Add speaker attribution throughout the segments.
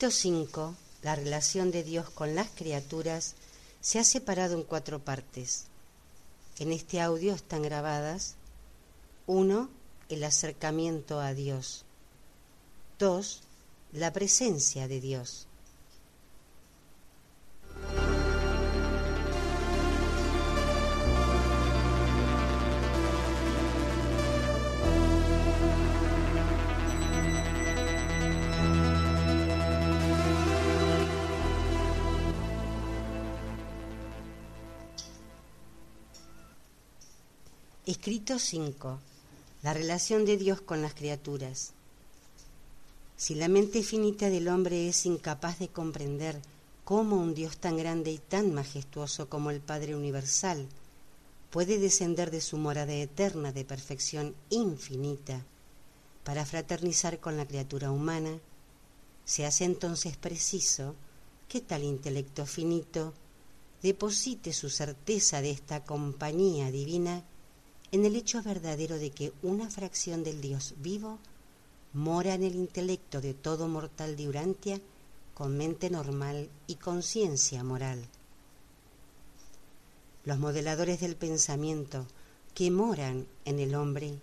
Speaker 1: El escrito 5, la relación de Dios con las criaturas, se ha separado en cuatro partes. En este audio están grabadas 1. El acercamiento a Dios. 2. La presencia de Dios. Escrito 5. La relación de Dios con las criaturas. Si la mente finita del hombre es incapaz de comprender cómo un Dios tan grande y tan majestuoso como el Padre Universal puede descender de su morada eterna de perfección infinita para fraternizar con la criatura humana, se hace entonces preciso que tal intelecto finito deposite su certeza de esta compañía divina en el hecho verdadero de que una fracción del Dios vivo mora en el intelecto de todo mortal de Urantia con mente normal y conciencia moral. Los modeladores del pensamiento que moran en el hombre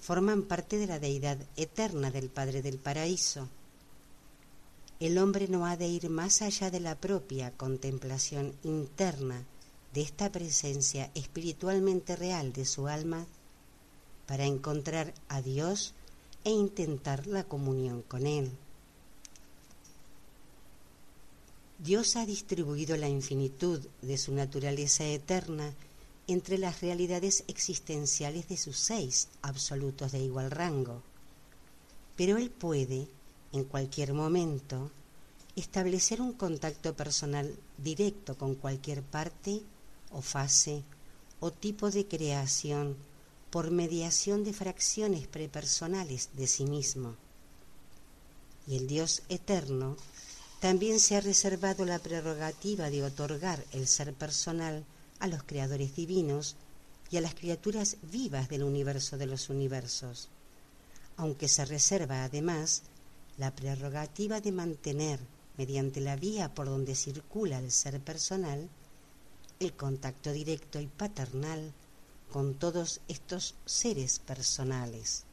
Speaker 1: forman parte de la deidad eterna del Padre del Paraíso. El hombre no ha de ir más allá de la propia contemplación interna de esta presencia espiritualmente real de su alma para encontrar a Dios e intentar la comunión con Él. Dios ha distribuido la infinitud de su naturaleza eterna entre las realidades existenciales de sus seis absolutos de igual rango, pero Él puede, en cualquier momento, establecer un contacto personal directo con cualquier parte o fase o tipo de creación por mediación de fracciones prepersonales de sí mismo. Y el Dios eterno también se ha reservado la prerrogativa de otorgar el ser personal a los creadores divinos y a las criaturas vivas del universo de los universos, aunque se reserva además la prerrogativa de mantener, mediante la vía por donde circula el ser personal, el contacto directo y paternal con todos estos seres personales.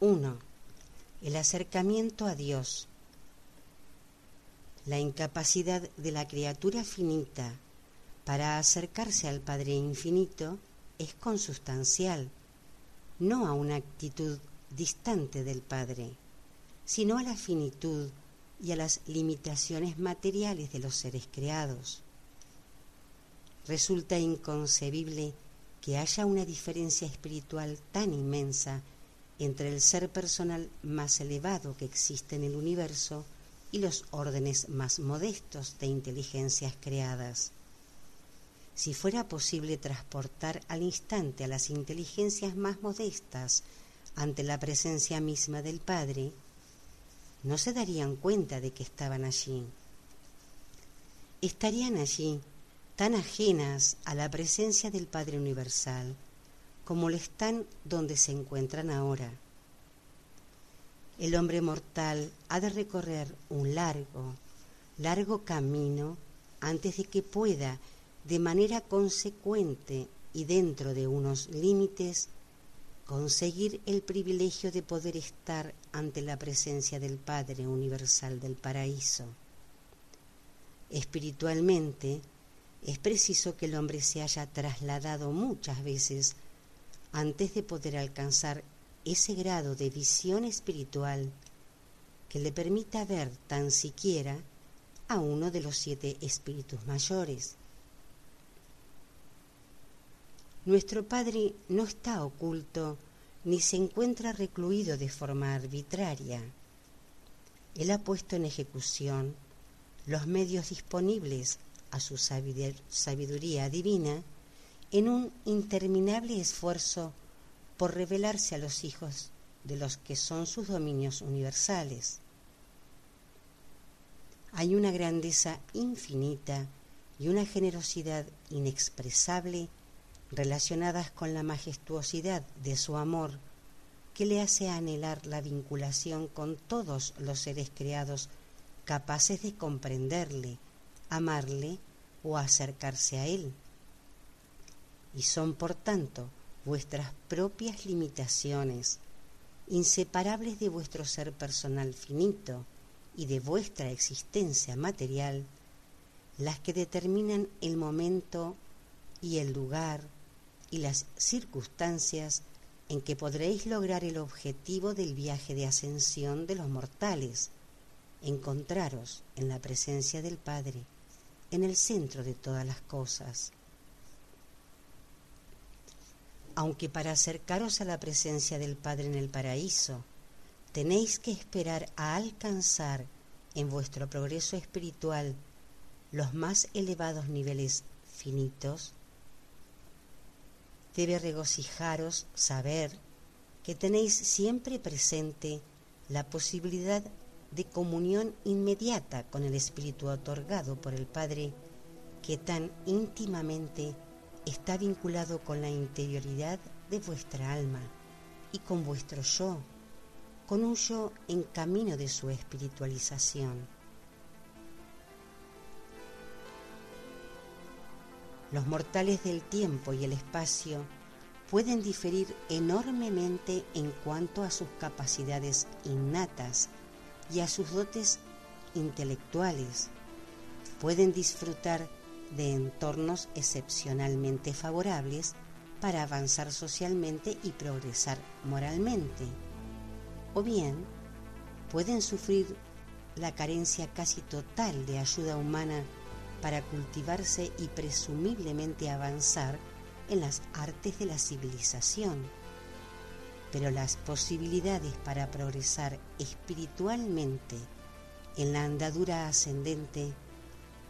Speaker 1: 1. El acercamiento a Dios. La incapacidad de la criatura finita para acercarse al Padre Infinito es consustancial, no a una actitud distante del Padre, sino a la finitud y a las limitaciones materiales de los seres creados. Resulta inconcebible que haya una diferencia espiritual tan inmensa entre el ser personal más elevado que existe en el universo y los órdenes más modestos de inteligencias creadas. Si fuera posible transportar al instante a las inteligencias más modestas ante la presencia misma del Padre, no se darían cuenta de que estaban allí. Estarían allí tan ajenas a la presencia del Padre Universal como lo están donde se encuentran ahora. El hombre mortal ha de recorrer un largo, largo camino antes de que pueda, de manera consecuente y dentro de unos límites, conseguir el privilegio de poder estar ante la presencia del Padre Universal del Paraíso. Espiritualmente, es preciso que el hombre se haya trasladado muchas veces antes de poder alcanzar ese grado de visión espiritual que le permita ver tan siquiera a uno de los siete espíritus mayores. Nuestro Padre no está oculto ni se encuentra recluido de forma arbitraria. Él ha puesto en ejecución los medios disponibles a su sabiduría divina en un interminable esfuerzo por revelarse a los hijos de los que son sus dominios universales. Hay una grandeza infinita y una generosidad inexpresable relacionadas con la majestuosidad de su amor que le hace anhelar la vinculación con todos los seres creados capaces de comprenderle, amarle o acercarse a él. Y son, por tanto, vuestras propias limitaciones, inseparables de vuestro ser personal finito y de vuestra existencia material, las que determinan el momento y el lugar y las circunstancias en que podréis lograr el objetivo del viaje de ascensión de los mortales, encontraros en la presencia del Padre, en el centro de todas las cosas. Aunque para acercaros a la presencia del Padre en el paraíso, tenéis que esperar a alcanzar en vuestro progreso espiritual los más elevados niveles finitos, debe regocijaros saber que tenéis siempre presente la posibilidad de comunión inmediata con el Espíritu otorgado por el Padre, que tan íntimamente está vinculado con la interioridad de vuestra alma y con vuestro yo, con un yo en camino de su espiritualización. Los mortales del tiempo y el espacio pueden diferir enormemente en cuanto a sus capacidades innatas y a sus dotes intelectuales. Pueden disfrutar de entornos excepcionalmente favorables para avanzar socialmente y progresar moralmente. O bien, pueden sufrir la carencia casi total de ayuda humana para cultivarse y presumiblemente avanzar en las artes de la civilización. Pero las posibilidades para progresar espiritualmente en la andadura ascendente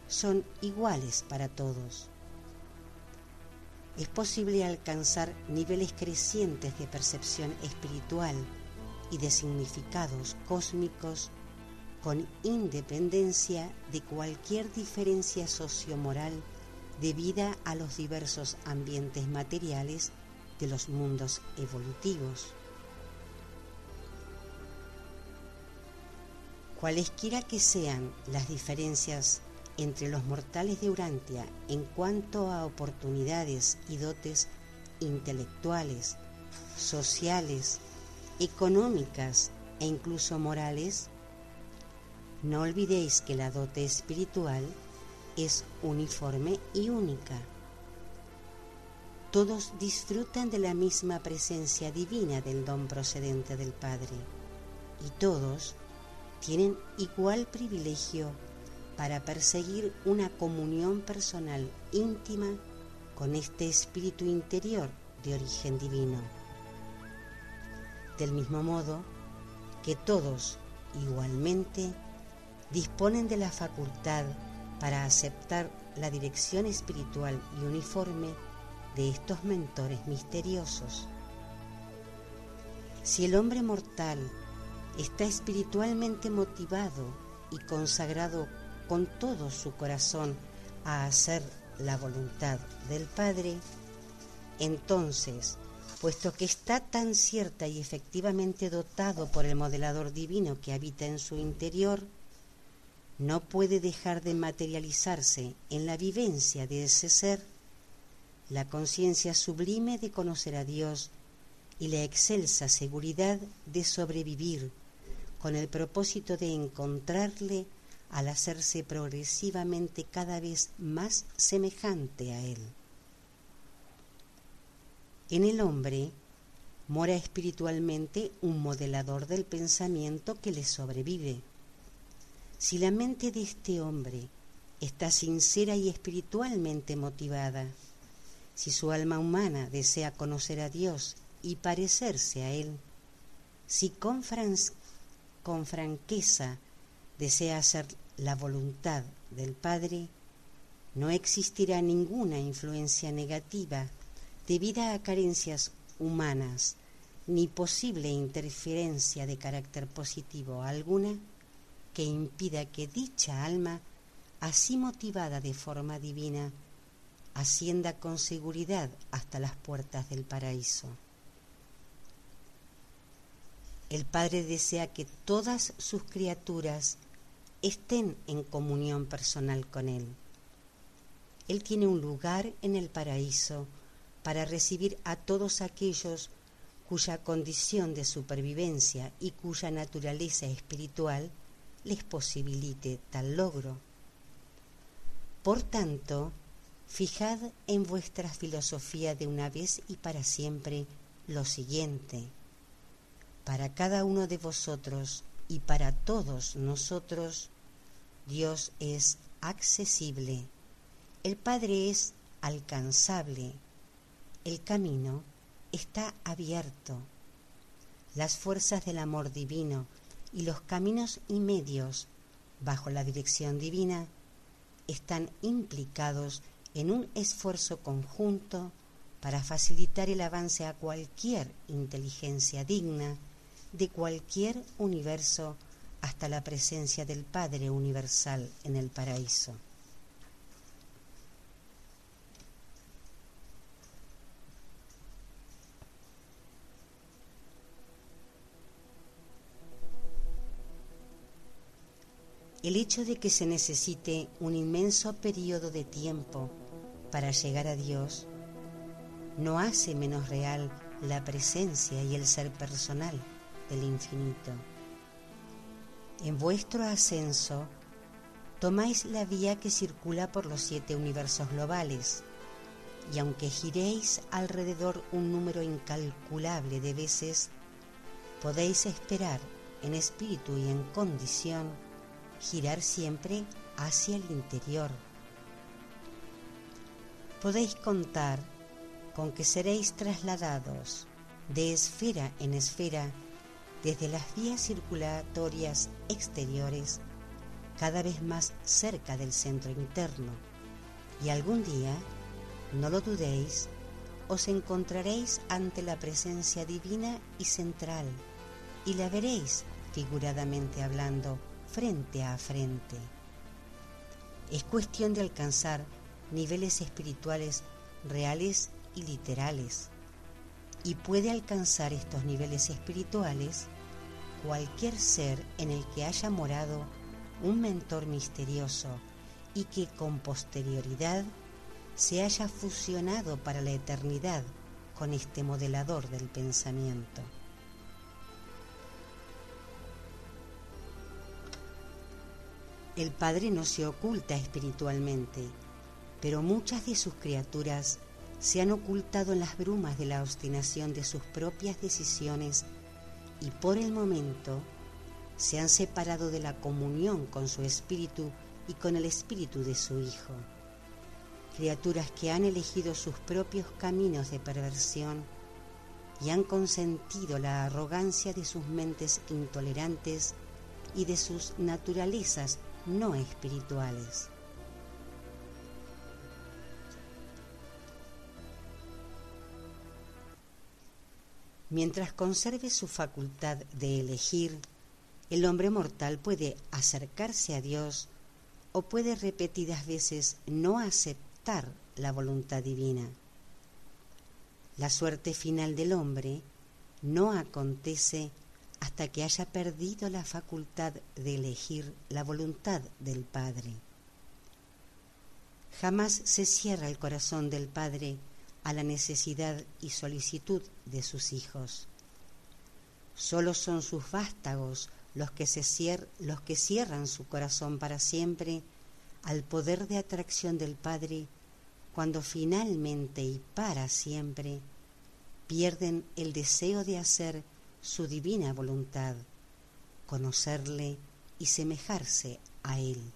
Speaker 1: son iguales para todos. Es posible alcanzar niveles crecientes de percepción espiritual y de significados cósmicos con independencia de cualquier diferencia sociomoral debida a los diversos ambientes materiales de los mundos evolutivos. Cualesquiera que sean las diferencias entre los mortales de Urantia en cuanto a oportunidades y dotes intelectuales, sociales, económicas e incluso morales, no olvidéis que la dote espiritual es uniforme y única. Todos disfrutan de la misma presencia divina del don procedente del Padre y todos tienen igual privilegio para perseguir una comunión personal íntima con este espíritu interior de origen divino. Del mismo modo que todos igualmente disponen de la facultad para aceptar la dirección espiritual y uniforme de estos mentores misteriosos. Si el hombre mortal está espiritualmente motivado y consagrado con todo su corazón a hacer la voluntad del Padre, entonces, puesto que está tan cierta y efectivamente dotado por el modelador divino que habita en su interior, no puede dejar de materializarse en la vivencia de ese ser la conciencia sublime de conocer a Dios y la excelsa seguridad de sobrevivir con el propósito de encontrarle al hacerse progresivamente cada vez más semejante a Él. En el hombre mora espiritualmente un modelador del pensamiento que le sobrevive si la mente de este hombre está sincera y espiritualmente motivada, si su alma humana desea conocer a Dios y parecerse a Él, si con, franqueza desea hacer la voluntad del Padre, no existirá ninguna influencia negativa debida a carencias humanas ni posible interferencia de carácter positivo alguna que impida que dicha alma, así motivada de forma divina, ascienda con seguridad hasta las puertas del paraíso. El Padre desea que todas sus criaturas estén en comunión personal con Él. Él tiene un lugar en el paraíso para recibir a todos aquellos cuya condición de supervivencia y cuya naturaleza espiritual les posibilite tal logro. Por tanto, fijad en vuestra filosofía de una vez y para siempre lo siguiente. Para cada uno de vosotros y para todos nosotros, Dios es accesible, el Padre es alcanzable, el camino está abierto. Las fuerzas del amor divino y los caminos y medios bajo la dirección divina están implicados en un esfuerzo conjunto para facilitar el avance a cualquier inteligencia digna de cualquier universo hasta la presencia del Padre Universal en el paraíso. El hecho de que se necesite un inmenso periodo de tiempo para llegar a Dios no hace menos real la presencia y el ser personal del infinito. En vuestro ascenso tomáis la vía que circula por los siete universos globales, y aunque giréis alrededor un número incalculable de veces, podéis esperar en espíritu y en condición girar siempre hacia el interior. Podéis contar con que seréis trasladados de esfera en esfera desde las vías circulatorias exteriores cada vez más cerca del centro interno y algún día, no lo dudéis, os encontraréis ante la presencia divina y central y la veréis, figuradamente hablando, frente a frente. Es cuestión de alcanzar niveles espirituales reales y literales. Y puede alcanzar estos niveles espirituales cualquier ser en el que haya morado un mentor misterioso y que con posterioridad se haya fusionado para la eternidad con este modelador del pensamiento. El Padre no se oculta espiritualmente, pero muchas de sus criaturas se han ocultado en las brumas de la obstinación de sus propias decisiones y por el momento se han separado de la comunión con su espíritu y con el espíritu de su Hijo. Criaturas que han elegido sus propios caminos de perversión y han consentido la arrogancia de sus mentes intolerantes y de sus naturalezas no espirituales. Mientras conserve su facultad de elegir, el hombre mortal puede acercarse a Dios o puede repetidas veces no aceptar la voluntad divina. La suerte final del hombre no acontece hasta que haya perdido la facultad de elegir la voluntad del Padre. Jamás se cierra el corazón del Padre a la necesidad y solicitud de sus hijos. Solo son sus vástagos los que, se los que cierran su corazón para siempre al poder de atracción del Padre cuando finalmente y para siempre pierden el deseo de hacer su divina voluntad, conocerle y semejarse a él.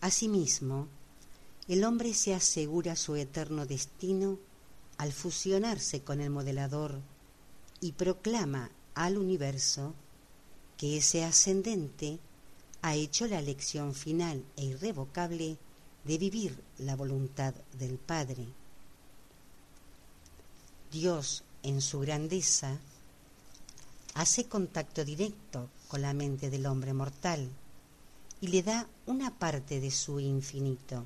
Speaker 1: Asimismo, el hombre se asegura su eterno destino al fusionarse con el modelador y proclama al universo que ese ascendente ha hecho la elección final e irrevocable de vivir la voluntad del Padre. Dios, en su grandeza, hace contacto directo con la mente del hombre mortal y le da una parte de su infinito,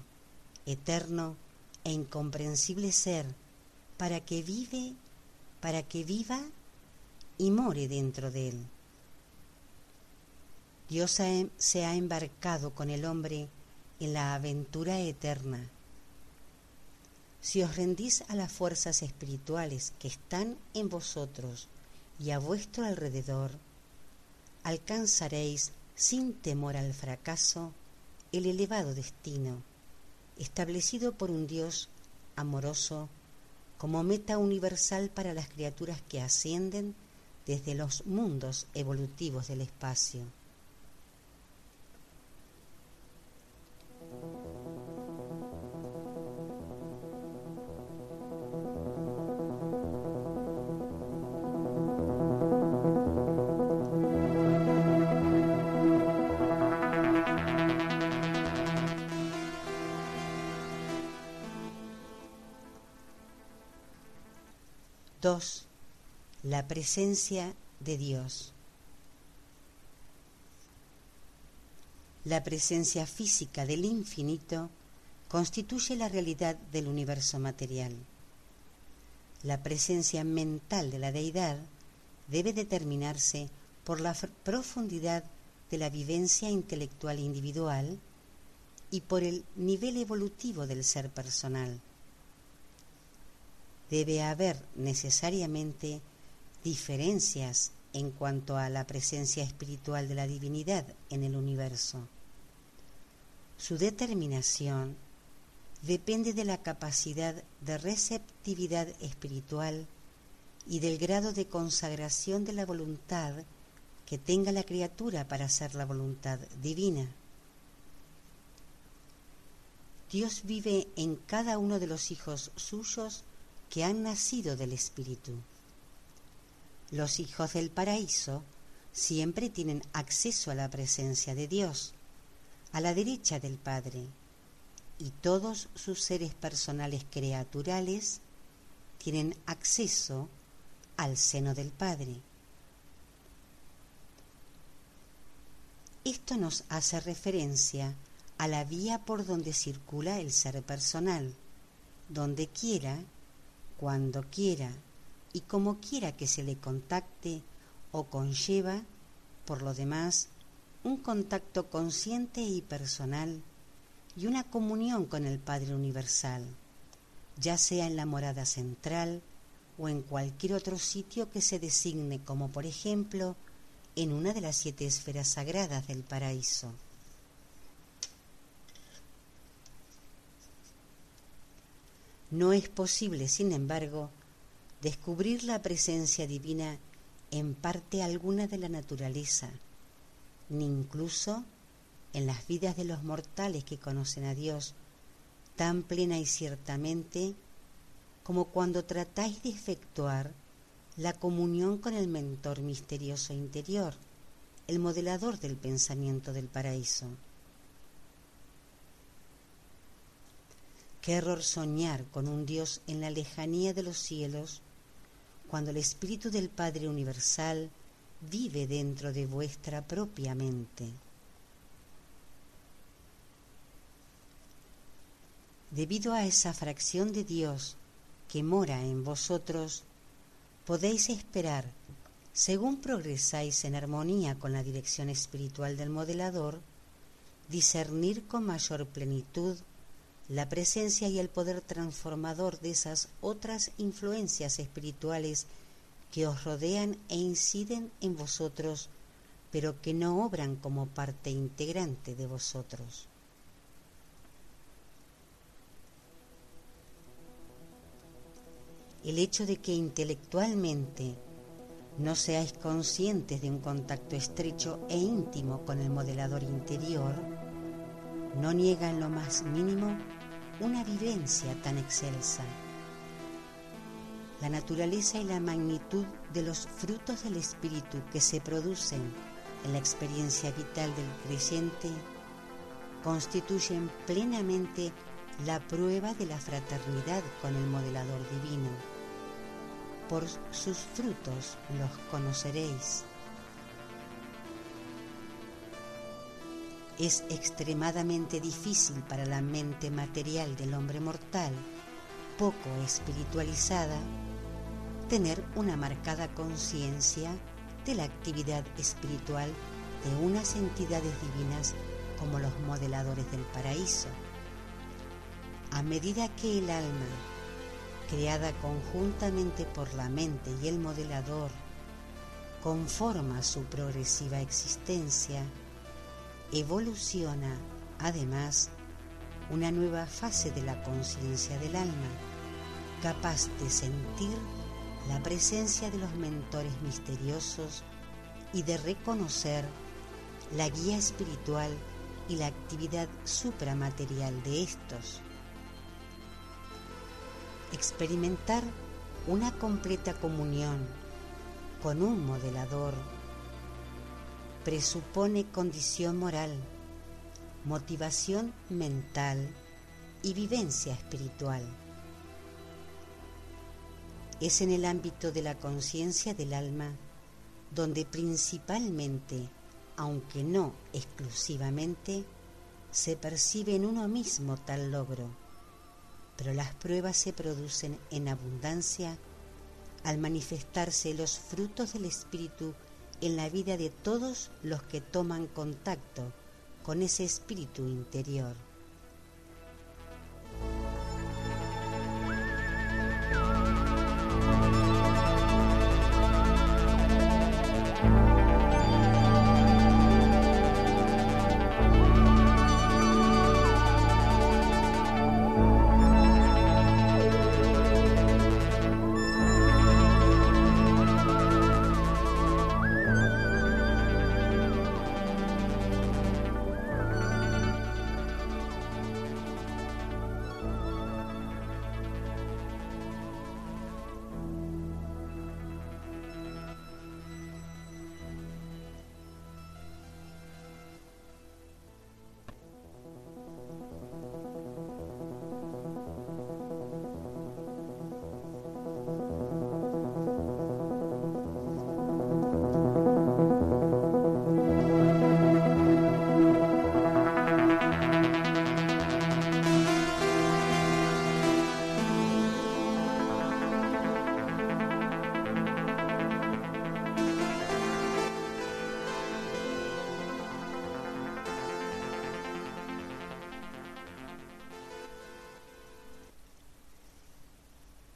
Speaker 1: eterno e incomprensible ser para que vive, para que viva y more dentro de él. Dios em, se ha embarcado con el hombre en la aventura eterna. Si os rendís a las fuerzas espirituales que están en vosotros y a vuestro alrededor, alcanzaréis sin temor al fracaso el elevado destino establecido por un Dios amoroso como meta universal para las criaturas que ascienden desde los mundos evolutivos del espacio. Presencia de Dios. La presencia física del infinito constituye la realidad del universo material. La presencia mental de la deidad debe determinarse por la profundidad de la vivencia intelectual individual y por el nivel evolutivo del ser personal debe haber necesariamente diferencias en cuanto a la presencia espiritual de la divinidad en el universo. Su determinación depende de la capacidad de receptividad espiritual y del grado de consagración de la voluntad que tenga la criatura para hacer la voluntad divina. Dios vive en cada uno de los hijos suyos que han nacido del Espíritu. Los hijos del paraíso siempre tienen acceso a la presencia de Dios, a la derecha del Padre, y todos sus seres personales creaturales tienen acceso al seno del Padre. Esto nos hace referencia a la vía por donde circula el ser personal, donde quiera cuando quiera y como quiera que se le contacte o conlleva, por lo demás, un contacto consciente y personal y una comunión con el Padre Universal, ya sea en la morada central o en cualquier otro sitio que se designe como por ejemplo en una de las siete esferas sagradas del paraíso. No es posible, sin embargo, descubrir la presencia divina en parte alguna de la naturaleza, ni incluso en las vidas de los mortales que conocen a Dios tan plena y ciertamente como cuando tratáis de efectuar la comunión con el mentor misterioso interior, el modelador del pensamiento del paraíso. Qué error soñar con un Dios en la lejanía de los cielos, cuando el Espíritu del Padre Universal vive dentro de vuestra propia mente. Debido a esa fracción de Dios que mora en vosotros, podéis esperar, según progresáis en armonía con la dirección espiritual del modelador, discernir con mayor plenitud la presencia y el poder transformador de esas otras influencias espirituales que os rodean e inciden en vosotros, pero que no obran como parte integrante de vosotros. El hecho de que intelectualmente no seáis conscientes de un contacto estrecho e íntimo con el modelador interior, no niega en lo más mínimo una vivencia tan excelsa. la naturaleza y la magnitud de los frutos del Espíritu que se producen en la experiencia vital del creyente constituyen plenamente la prueba de la fraternidad con el modelador divino. Por sus frutos los conoceréis. Es extremadamente difícil para la mente material del hombre mortal, poco espiritualizada, tener una marcada conciencia de la actividad espiritual de unas entidades divinas como los modeladores del paraíso. A medida que el alma, creada conjuntamente por la mente y el modelador, conforma su progresiva existencia, evoluciona además una nueva fase de la conciencia del alma, capaz de sentir la presencia de los mentores misteriosos y de reconocer la guía espiritual y la actividad supramaterial de estos. Experimentar una completa comunión con un modelador presupone condición moral, motivación mental y vivencia espiritual. Es en el ámbito de la conciencia del alma donde principalmente, aunque no exclusivamente, se percibe en uno mismo tal logro, pero las pruebas se producen en abundancia al manifestarse los frutos del Espíritu en la vida de todos los que toman contacto con ese espíritu interior.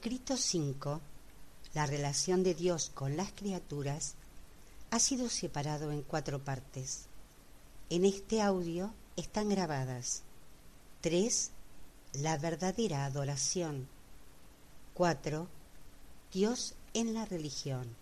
Speaker 1: Escrito 5, la relación de Dios con las criaturas, ha sido separado en cuatro partes. En este audio están grabadas 3. La verdadera adoración. 4. Dios en la religión.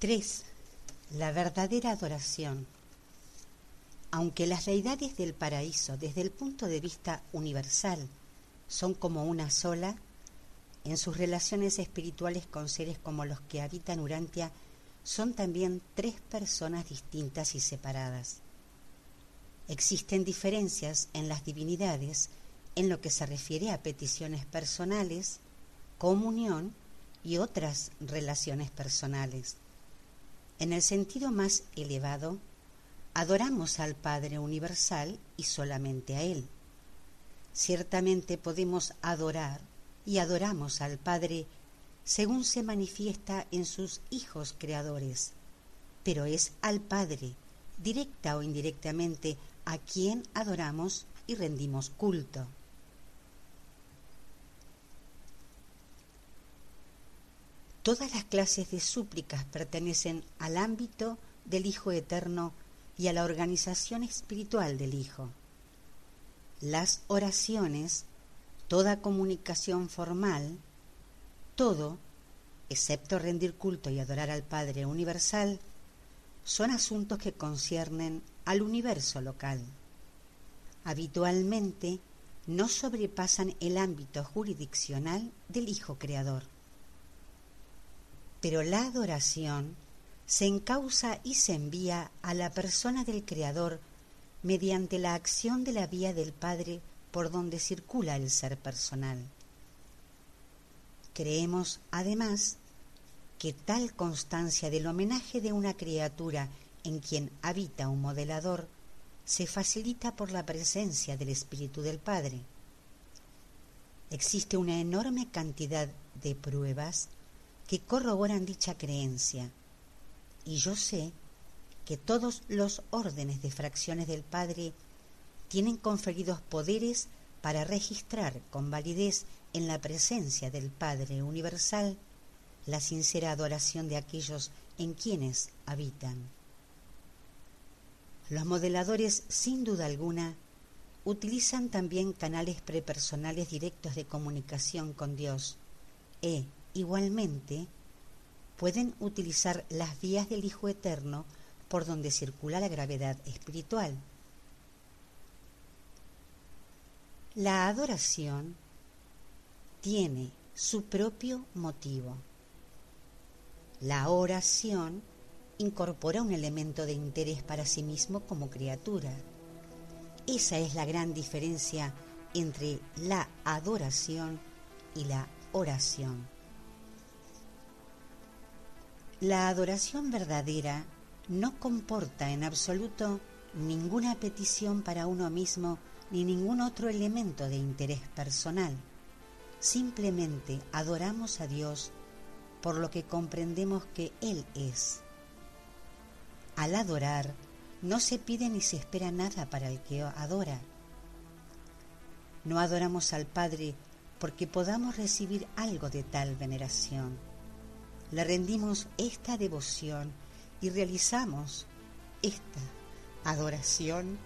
Speaker 1: Tres, La verdadera adoración. Aunque las deidades del paraíso, desde el punto de vista universal, son como una sola, en sus relaciones espirituales con seres como los que habitan Urantia, son también tres personas distintas y separadas. Existen diferencias en las divinidades en lo que se refiere a peticiones personales, comunión y otras relaciones personales. En el sentido más elevado, adoramos al Padre Universal y solamente a Él. Ciertamente podemos adorar y adoramos al Padre según se manifiesta en sus hijos creadores, pero es al Padre, directa o indirectamente, a quien adoramos y rendimos culto. Todas las clases de súplicas pertenecen al ámbito del Hijo Eterno y a la organización espiritual del Hijo. Las oraciones, toda comunicación formal, todo, excepto rendir culto y adorar al Padre Universal, son asuntos que conciernen al universo local. Habitualmente no sobrepasan el ámbito jurisdiccional del Hijo Creador. Pero la adoración se encausa y se envía a la persona del Creador mediante la acción de la vía del Padre por donde circula el ser personal. Creemos, además, que tal constancia del homenaje de una criatura en quien habita un modelador se facilita por la presencia del Espíritu del Padre. Existe una enorme cantidad de pruebas que corroboran dicha creencia y yo sé que todos los órdenes de fracciones del Padre tienen conferidos poderes para registrar con validez en la presencia del Padre Universal la sincera adoración de aquellos en quienes habitan. Los modeladores, sin duda alguna, utilizan también canales prepersonales directos de comunicación con Dios e, igualmente, pueden utilizar las vías del Hijo Eterno por donde circula la gravedad espiritual. La adoración tiene su propio motivo. La oración incorpora un elemento de interés para sí mismo como criatura. Esa es la gran diferencia entre la adoración y la oración. La adoración verdadera no comporta en absoluto ninguna petición para uno mismo ni ningún otro elemento de interés personal. Simplemente adoramos a Dios por lo que comprendemos que Él es. Al adorar, no se pide ni se espera nada para el que adora. No adoramos al Padre porque podamos recibir algo de tal veneración le rendimos esta devoción y realizamos esta adoración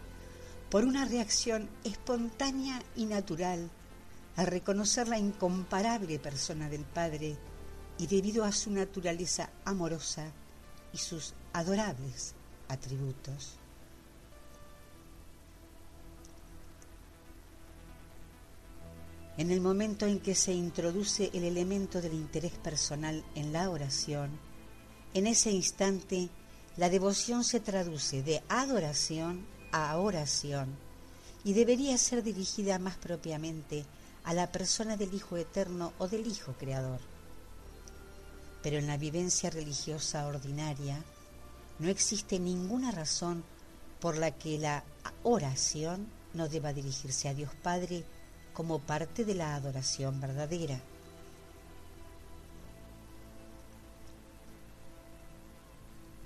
Speaker 1: por una reacción espontánea y natural al reconocer la incomparable persona del Padre y debido a su naturaleza amorosa y sus adorables atributos. En el momento en que se introduce el elemento del interés personal en la oración, en ese instante la devoción se traduce de adoración a oración y debería ser dirigida más propiamente a la persona del Hijo Eterno o del Hijo Creador. Pero en la vivencia religiosa ordinaria no existe ninguna razón por la que la oración no deba dirigirse a Dios Padre como parte de la adoración verdadera.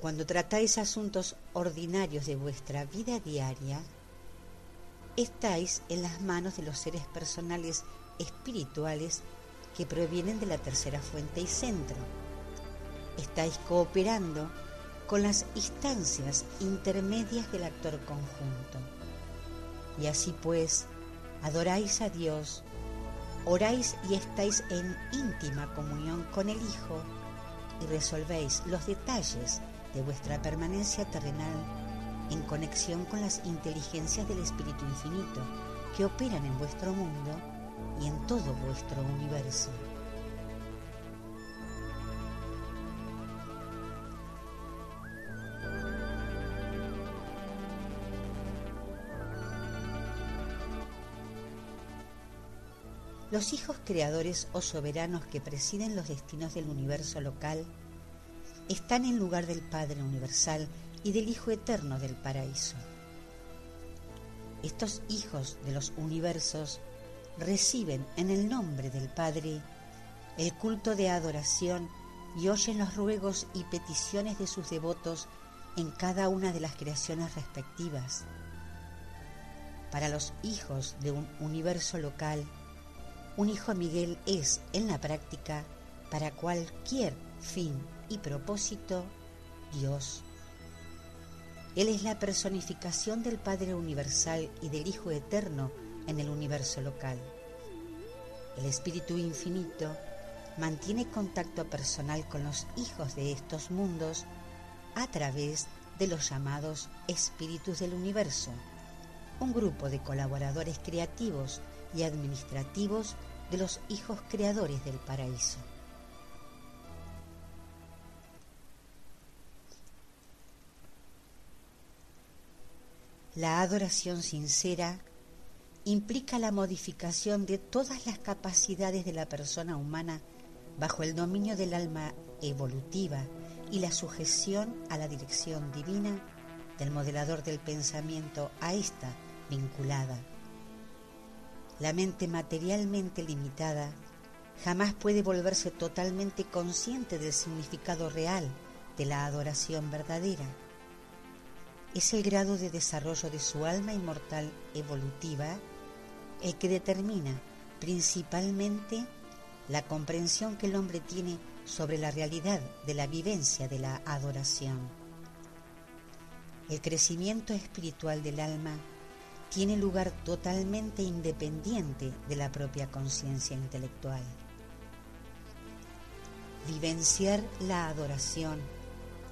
Speaker 1: Cuando tratáis asuntos ordinarios de vuestra vida diaria, estáis en las manos de los seres personales espirituales que provienen de la tercera fuente y centro. Estáis cooperando con las instancias intermedias del actor conjunto. Y así pues, adoráis a Dios, oráis y estáis en íntima comunión con el Hijo y resolvéis los detalles de vuestra permanencia terrenal en conexión con las inteligencias del Espíritu Infinito que operan en vuestro mundo y en todo vuestro universo. Los hijos creadores o soberanos que presiden los destinos del universo local están en lugar del Padre Universal y del Hijo Eterno del Paraíso. Estos hijos de los universos reciben en el nombre del Padre el culto de adoración y oyen los ruegos y peticiones de sus devotos en cada una de las creaciones respectivas. Para los hijos de un universo local, un hijo Miguel es, en la práctica, para cualquier fin y propósito, Dios. Él es la personificación del Padre Universal y del Hijo Eterno en el universo local. El Espíritu Infinito mantiene contacto personal con los hijos de estos mundos a través de los llamados espíritus del universo, un grupo de colaboradores creativos y administrativos de los hijos creadores del paraíso. La adoración sincera implica la modificación de todas las capacidades de la persona humana bajo el dominio del alma evolutiva y la sujeción a la dirección divina del modelador del pensamiento a esta vinculada. La mente materialmente limitada jamás puede volverse totalmente consciente del significado real de la adoración verdadera. Es el grado de desarrollo de su alma inmortal evolutiva el que determina principalmente la comprensión que el hombre tiene sobre la realidad de la vivencia de la adoración. El crecimiento espiritual del alma tiene lugar totalmente independiente de la propia conciencia intelectual. Vivenciar la adoración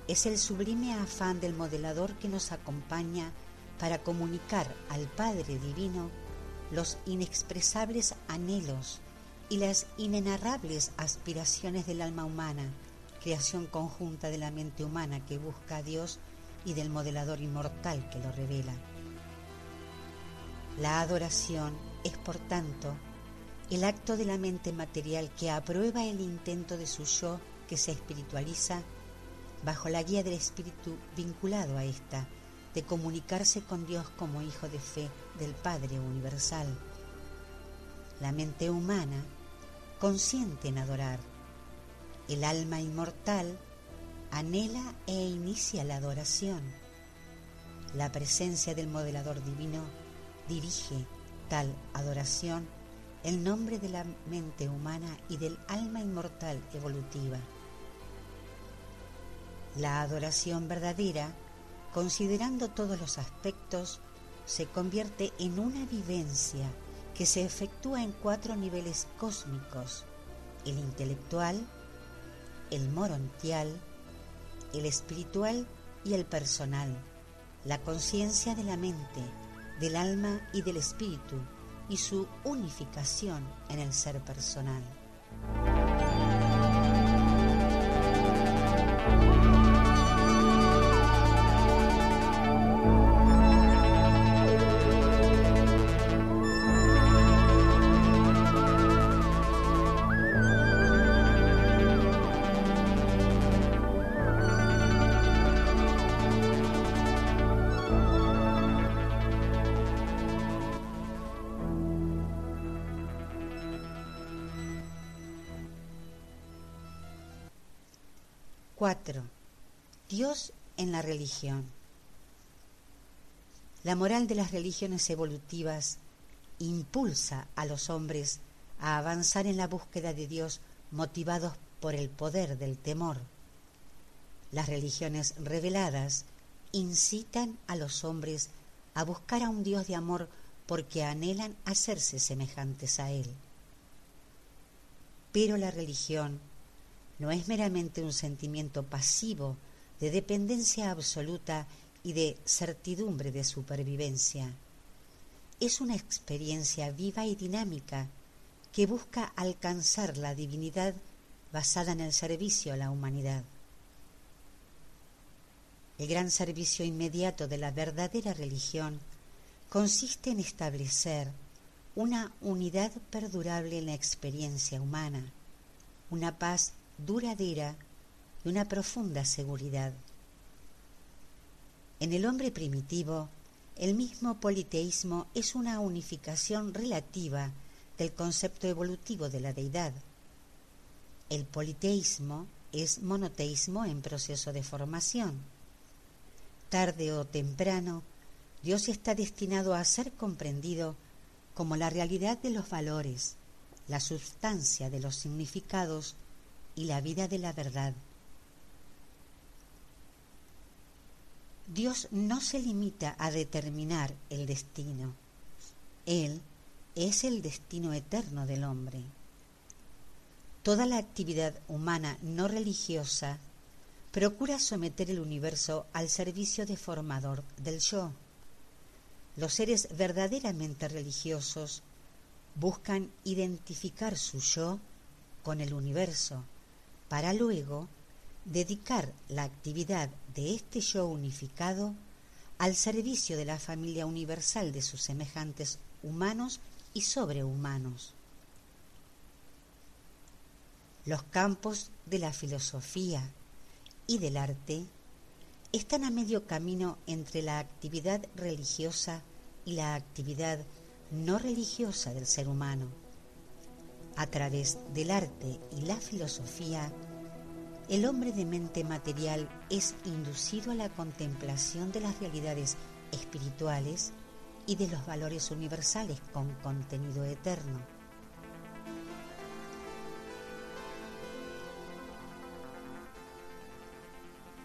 Speaker 1: es el sublime afán del modelador que nos acompaña para comunicar al Padre Divino los inexpresables anhelos y las inenarrables aspiraciones del alma humana, creación conjunta de la mente humana que busca a Dios y del modelador inmortal que lo revela. La adoración es, por tanto, el acto de la mente material que aprueba el intento de su yo que se espiritualiza bajo la guía del espíritu vinculado a ésta, de comunicarse con Dios como hijo de fe del Padre Universal. La mente humana consciente en adorar. El alma inmortal anhela e inicia la adoración. La presencia del modelador divino dirige tal adoración el nombre de la mente humana y del alma inmortal evolutiva. La adoración verdadera, considerando todos los aspectos, se convierte en una vivencia que se efectúa en cuatro niveles cósmicos, el intelectual, el morontial, el espiritual y el personal, la conciencia de la mente, del alma y del espíritu y su unificación en el ser personal. Dios en la religión. La moral de las religiones evolutivas impulsa a los hombres a avanzar en la búsqueda de Dios motivados por el poder del temor. Las religiones reveladas incitan a los hombres a buscar a un Dios de amor porque anhelan hacerse semejantes a Él. Pero la religión no es meramente un sentimiento pasivo de dependencia absoluta y de certidumbre de supervivencia. Es una experiencia viva y dinámica que busca alcanzar la divinidad basada en el servicio a la humanidad. El gran servicio inmediato de la verdadera religión consiste en establecer una unidad perdurable en la experiencia humana, una paz duradera y una profunda seguridad. En el hombre primitivo, el mismo politeísmo es una unificación relativa del concepto evolutivo de la deidad. El politeísmo es monoteísmo en proceso de formación. Tarde o temprano, Dios está destinado a ser comprendido como la realidad de los valores, la sustancia de los significados y la vida de la verdad. Dios no se limita a determinar el destino. Él es el destino eterno del hombre. Toda la actividad humana no religiosa procura someter el universo al servicio de formador del yo. Los seres verdaderamente religiosos buscan identificar su yo con el universo para luego dedicar la actividad de este yo unificado al servicio de la familia universal de sus semejantes humanos y sobrehumanos. Los campos de la filosofía y del arte están a medio camino entre la actividad religiosa y la actividad no religiosa del ser humano. A través del arte y la filosofía, el hombre de mente material es inducido a la contemplación de las realidades espirituales y de los valores universales con contenido eterno.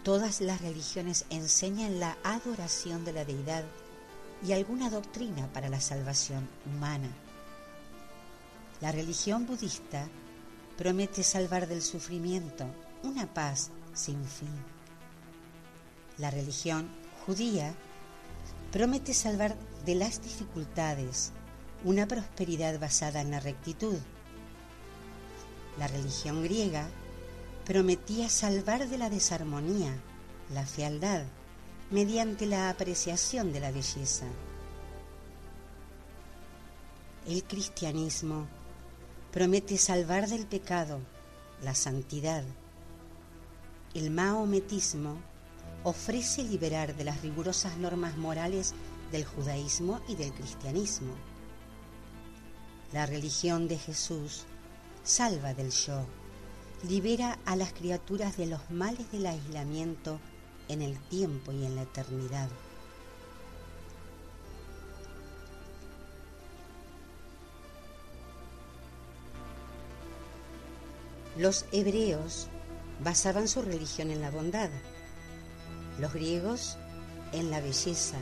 Speaker 1: Todas las religiones enseñan la adoración de la deidad y alguna doctrina para la salvación humana. La religión budista promete salvar del sufrimiento una paz sin fin. La religión judía promete salvar de las dificultades una prosperidad basada en la rectitud. La religión griega prometía salvar de la desarmonía, la fealdad, mediante la apreciación de la belleza. El cristianismo promete salvar del pecado, la santidad, el maometismo ofrece liberar de las rigurosas normas morales del judaísmo y del cristianismo. La religión de Jesús salva del yo, libera a las criaturas de los males del aislamiento en el tiempo y en la eternidad. Los hebreos basaban su religión en la bondad, los griegos en la belleza.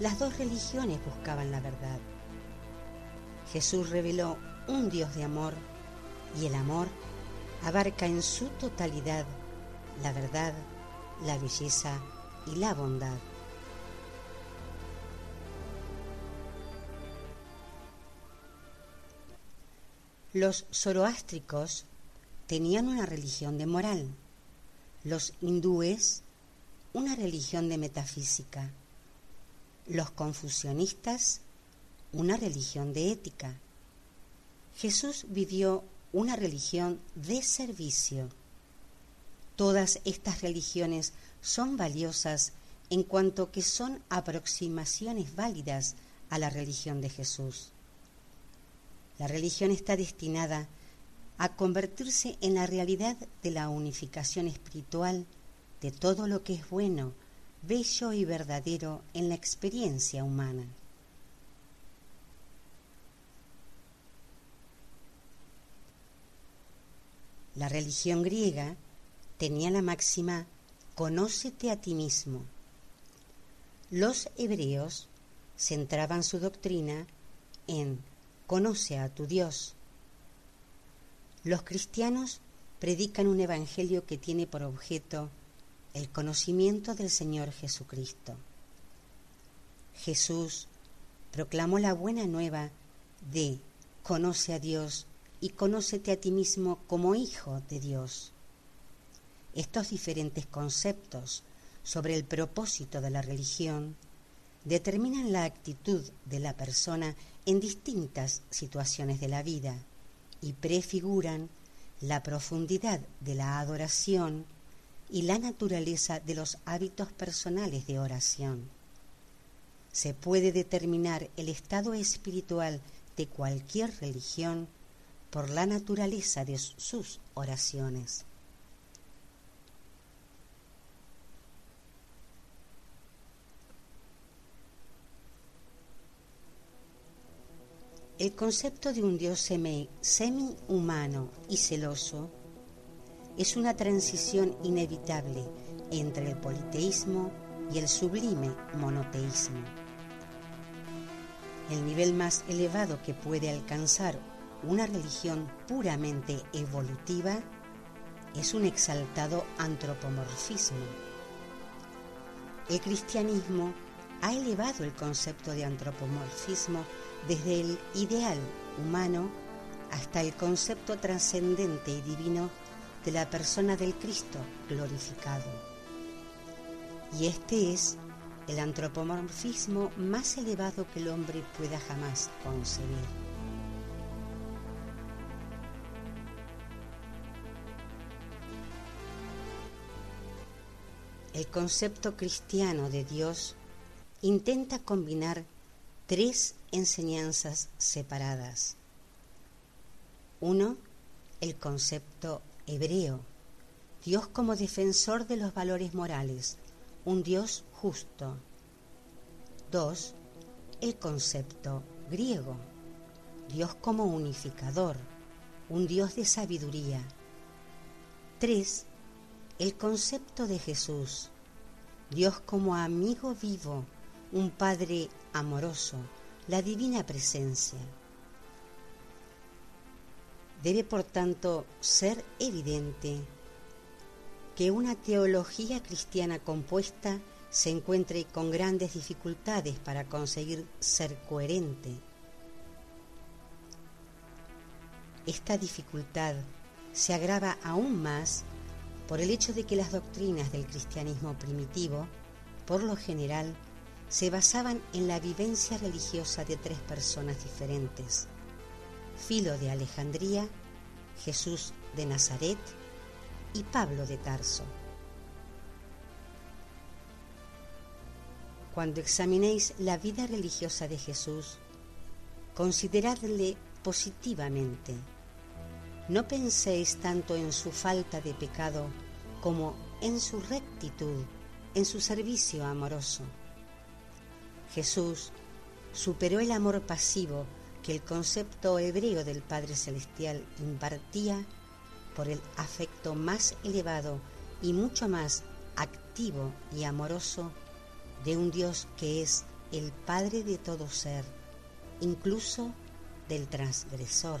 Speaker 1: Las dos religiones buscaban la verdad. Jesús reveló un Dios de amor y el amor abarca en su totalidad la verdad, la belleza y la bondad. Los zoroástricos tenían una religión de moral, los hindúes una religión de metafísica, los confucionistas una religión de ética. Jesús vivió una religión de servicio. Todas estas religiones son valiosas en cuanto que son aproximaciones válidas a la religión de Jesús. La religión está destinada a convertirse en la realidad de la unificación espiritual de todo lo que es bueno, bello y verdadero en la experiencia humana. La religión griega tenía la máxima Conócete a ti mismo. Los hebreos centraban su doctrina en Conoce a tu Dios. Los cristianos predican un evangelio que tiene por objeto el conocimiento del Señor Jesucristo. Jesús proclamó la buena nueva de conoce a Dios y conócete a ti mismo como hijo de Dios. Estos diferentes conceptos sobre el propósito de la religión determinan la actitud de la persona en distintas situaciones de la vida y prefiguran la profundidad de la adoración y la naturaleza de los hábitos personales de oración. Se puede determinar el estado espiritual de cualquier religión por la naturaleza de sus oraciones. El concepto de un Dios semi-humano y celoso es una transición inevitable entre el politeísmo y el sublime monoteísmo. El nivel más elevado que puede alcanzar una religión puramente evolutiva es un exaltado antropomorfismo. El cristianismo ha elevado el concepto de antropomorfismo desde el ideal humano hasta el concepto trascendente y divino de la persona del Cristo glorificado. Y este es el antropomorfismo más elevado que el hombre pueda jamás concebir. El concepto cristiano de Dios intenta combinar tres enseñanzas separadas. Uno, el concepto hebreo, Dios como defensor de los valores morales, un Dios justo. Dos, el concepto griego, Dios como unificador, un Dios de sabiduría. Tres, el concepto de Jesús, Dios como amigo vivo, un Padre amoroso, la divina presencia. Debe, por tanto, ser evidente que una teología cristiana compuesta se encuentre con grandes dificultades para conseguir ser coherente. Esta dificultad se agrava aún más por el hecho de que las doctrinas del cristianismo primitivo, por lo general, se basaban en la vivencia religiosa de tres personas diferentes, Filo de Alejandría, Jesús de Nazaret y Pablo de Tarso. Cuando examinéis la vida religiosa de Jesús, consideradle positivamente. No penséis tanto en su falta de pecado como en su rectitud, en su servicio amoroso. Jesús superó el amor pasivo que el concepto hebreo del Padre Celestial impartía por el afecto más elevado y mucho más activo y amoroso de un Dios que es el Padre de todo ser, incluso del transgresor.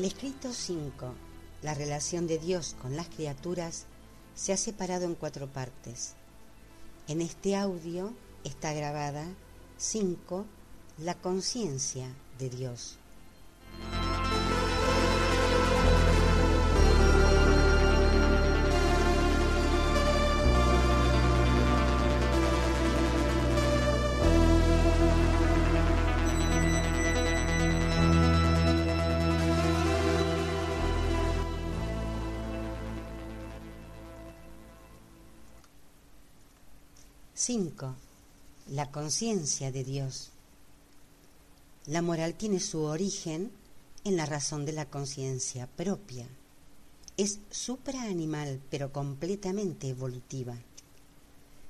Speaker 1: El escrito 5, la relación de Dios con las criaturas, se ha separado en cuatro partes. En este audio está grabada 5, la conciencia de Dios. 5. La conciencia de Dios. La moral tiene su origen en la razón de la conciencia propia. Es supraanimal pero completamente evolutiva.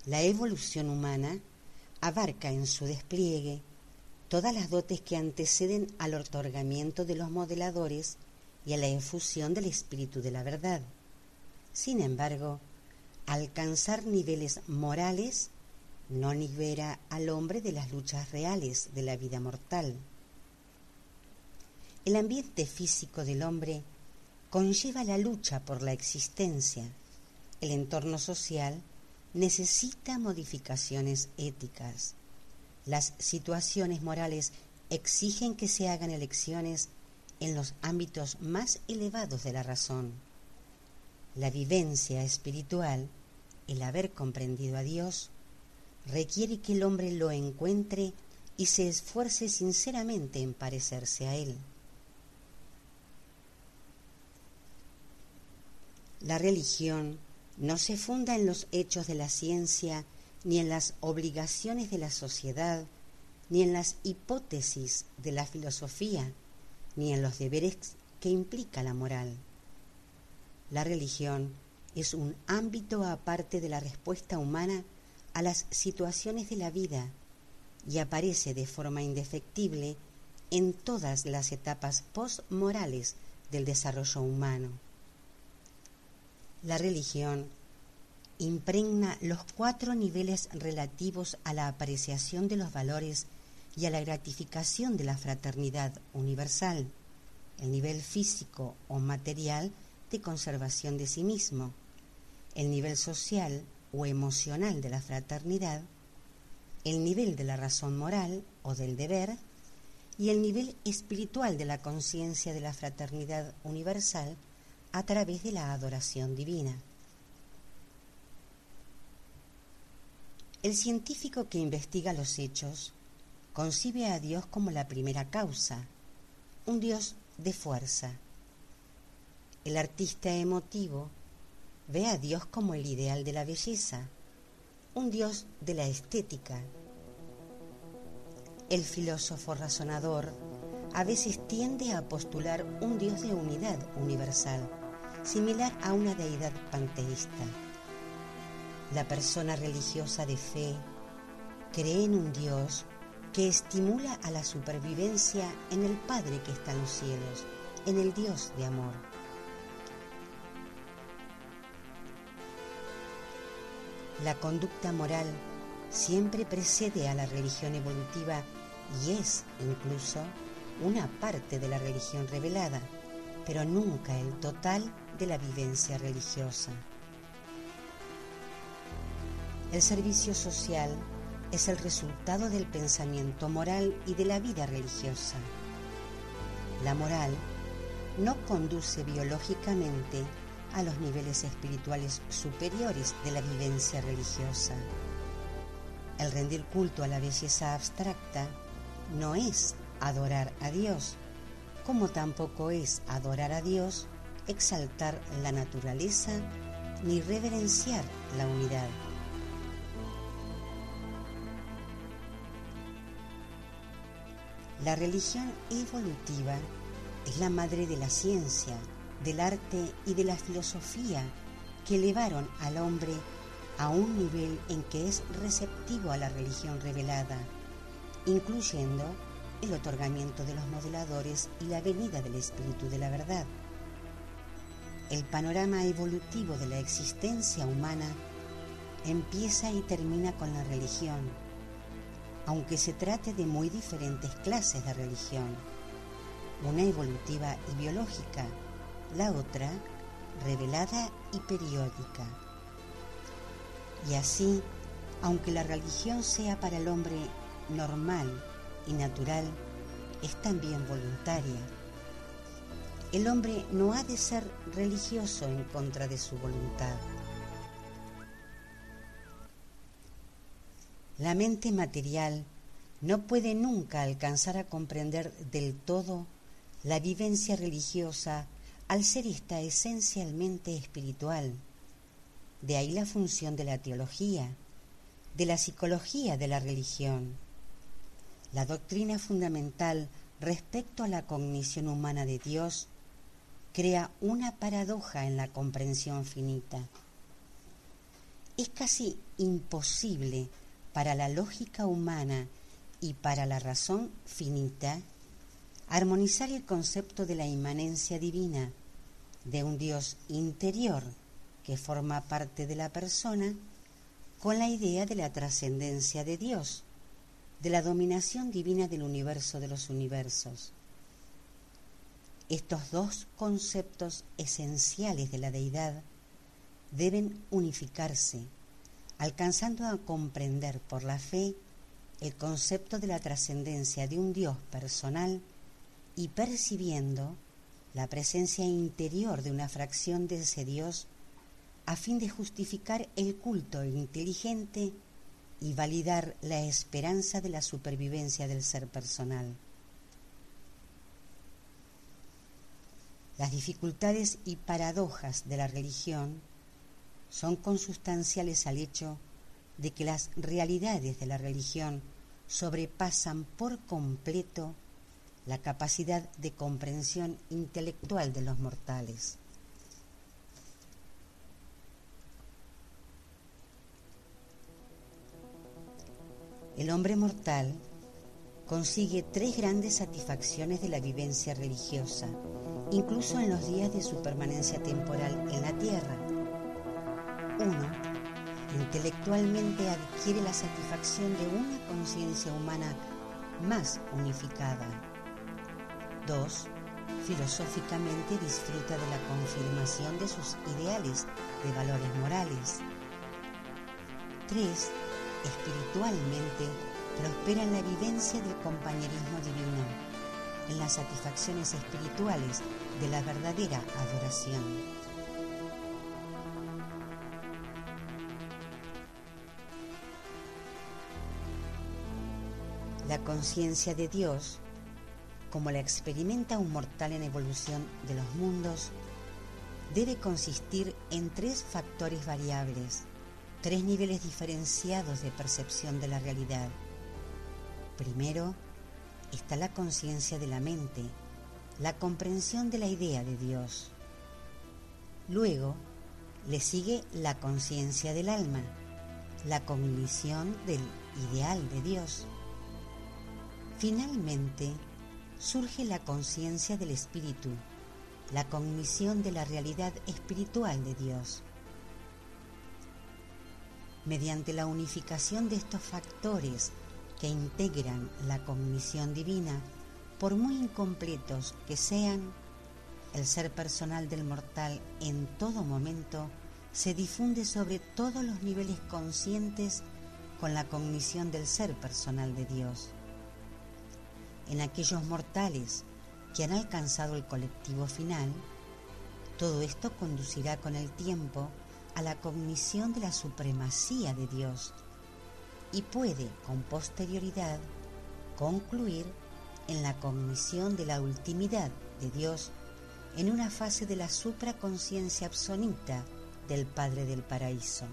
Speaker 1: La evolución humana abarca en su despliegue todas las dotes que anteceden al otorgamiento de los modeladores y a la efusión del espíritu de la verdad. Sin embargo, alcanzar niveles morales no libera al hombre de las luchas reales de la vida mortal. El ambiente físico del hombre conlleva la lucha por la existencia. El entorno social necesita modificaciones éticas. Las situaciones morales exigen que se hagan elecciones en los ámbitos más elevados de la razón. La vivencia espiritual, el haber comprendido a Dios, requiere que el hombre lo encuentre y se esfuerce sinceramente en parecerse a él. La religión no se funda en los hechos de la ciencia, ni en las obligaciones de la sociedad, ni en las hipótesis de la filosofía, ni en los deberes que implica la moral. La religión es un ámbito aparte de la respuesta humana a las situaciones de la vida y aparece de forma indefectible en todas las etapas postmorales del desarrollo humano. La religión impregna los cuatro niveles relativos a la apreciación de los valores y a la gratificación de la fraternidad universal, el nivel físico o material de conservación de sí mismo, el nivel social o emocional de la fraternidad, el nivel de la razón moral o del deber y el nivel espiritual de la conciencia de la fraternidad universal a través de la adoración divina. El científico que investiga los hechos concibe a Dios como la primera causa, un Dios de fuerza. El artista emotivo ve a Dios como el ideal de la belleza, un Dios de la estética. El filósofo razonador a veces tiende a postular un Dios de unidad universal, similar a una deidad panteísta. La persona religiosa de fe cree en un Dios que estimula a la supervivencia en el Padre que está en los cielos, en el Dios de amor. La conducta moral siempre precede a la religión evolutiva y es incluso una parte de la religión revelada, pero nunca el total de la vivencia religiosa. El servicio social es el resultado del pensamiento moral y de la vida religiosa. La moral no conduce biológicamente a los niveles espirituales superiores de la vivencia religiosa. El rendir culto a la belleza abstracta no es adorar a Dios, como tampoco es adorar a Dios exaltar la naturaleza ni reverenciar la unidad. La religión evolutiva es la madre de la ciencia, del arte y de la filosofía que elevaron al hombre a un nivel en que es receptivo a la religión revelada, incluyendo el otorgamiento de los modeladores y la venida del espíritu de la verdad. El panorama evolutivo de la existencia humana empieza y termina con la religión, aunque se trate de muy diferentes clases de religión. una evolutiva y biológica, la otra revelada y periódica. Y así, aunque la religión sea para el hombre normal y natural, es también voluntaria. El hombre no ha de ser religioso en contra de su voluntad. La mente material no puede nunca alcanzar a comprender del todo la vivencia religiosa al ser esta esencialmente espiritual. De ahí la función de la teología, de la psicología de la religión. La doctrina fundamental respecto a la cognición humana de Dios crea una paradoja en la comprensión finita. Es casi imposible para la lógica humana y para la razón finita armonizar el concepto de la inmanencia divina, de un Dios interior que forma parte de la persona, con la idea de la trascendencia de Dios, de la dominación divina del universo de los universos. Estos dos conceptos esenciales de la deidad deben unificarse, alcanzando a comprender por la fe el concepto de la trascendencia de un Dios personal y percibiendo la presencia interior de una fracción de ese Dios a fin de justificar el culto inteligente y validar la esperanza de la supervivencia del ser personal. Las dificultades y paradojas de la religión son consustanciales al hecho de que las realidades de la religión sobrepasan por completo la capacidad de comprensión intelectual de los mortales. El hombre mortal consigue tres grandes satisfacciones de la vivencia religiosa, incluso en los días de su permanencia temporal en la tierra. Uno, intelectualmente adquiere la satisfacción de una conciencia humana más unificada. 2. Filosóficamente disfruta de la confirmación de sus ideales de valores morales. 3. Espiritualmente prospera en la vivencia del compañerismo divino, en las satisfacciones espirituales de la verdadera adoración. La conciencia de Dios, como la experimenta un mortal en evolución de los mundos, debe consistir en tres factores variables, tres niveles diferenciados de percepción de la realidad. Primero está la conciencia de la mente, la comprensión de la idea de Dios. Luego le sigue la conciencia del alma, la cognición del ideal de Dios. Finalmente, surge la conciencia del espíritu, la cognición de la realidad espiritual de Dios. Mediante la unificación de estos factores que integran la cognición divina, por muy incompletos que sean, el ser personal del mortal en todo momento se difunde sobre todos los niveles conscientes con la cognición del ser personal de Dios en aquellos mortales que han alcanzado el colectivo final, todo esto conducirá con el tiempo a la cognición de la supremacía de Dios y puede con posterioridad concluir en la cognición de la ultimidad de Dios en una fase de la supraconciencia absoluta del Padre del Paraíso.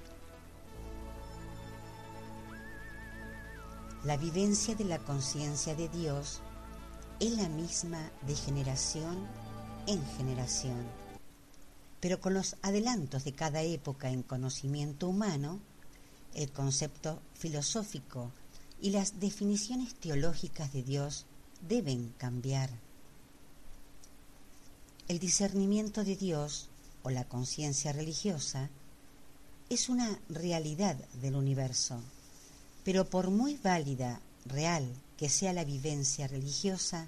Speaker 1: La vivencia de la conciencia de Dios es la misma de generación en generación. Pero con los adelantos de cada época en conocimiento humano, el concepto filosófico y las definiciones teológicas de Dios deben cambiar. El discernimiento de Dios o la conciencia religiosa es una realidad del universo, pero por muy válida, real que sea la vivencia religiosa,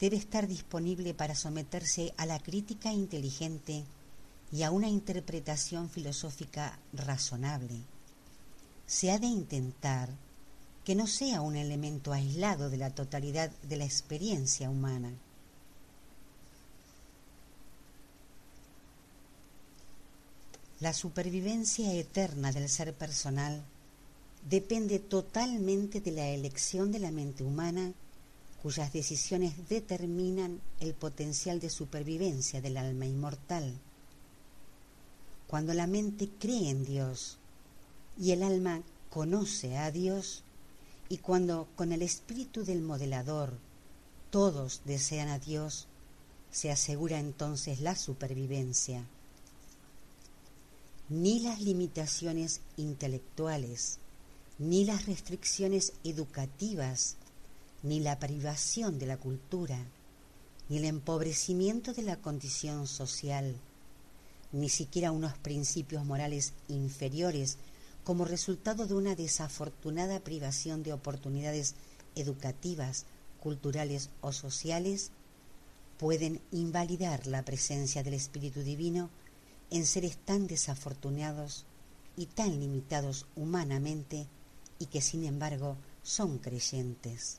Speaker 1: debe estar disponible para someterse a la crítica inteligente y a una interpretación filosófica razonable. Se ha de intentar que no sea un elemento aislado de la totalidad de la experiencia humana. La supervivencia eterna del ser personal depende totalmente de la elección de la mente humana cuyas decisiones determinan el potencial de supervivencia del alma inmortal. Cuando la mente cree en Dios y el alma conoce a Dios, y cuando con el espíritu del modelador todos desean a Dios, se asegura entonces la supervivencia. Ni las limitaciones intelectuales, ni las restricciones educativas ni la privación de la cultura, ni el empobrecimiento de la condición social, ni siquiera unos principios morales inferiores como resultado de una desafortunada privación de oportunidades educativas, culturales o sociales, pueden invalidar la presencia del Espíritu Divino en seres tan desafortunados y tan limitados humanamente y que sin embargo son creyentes.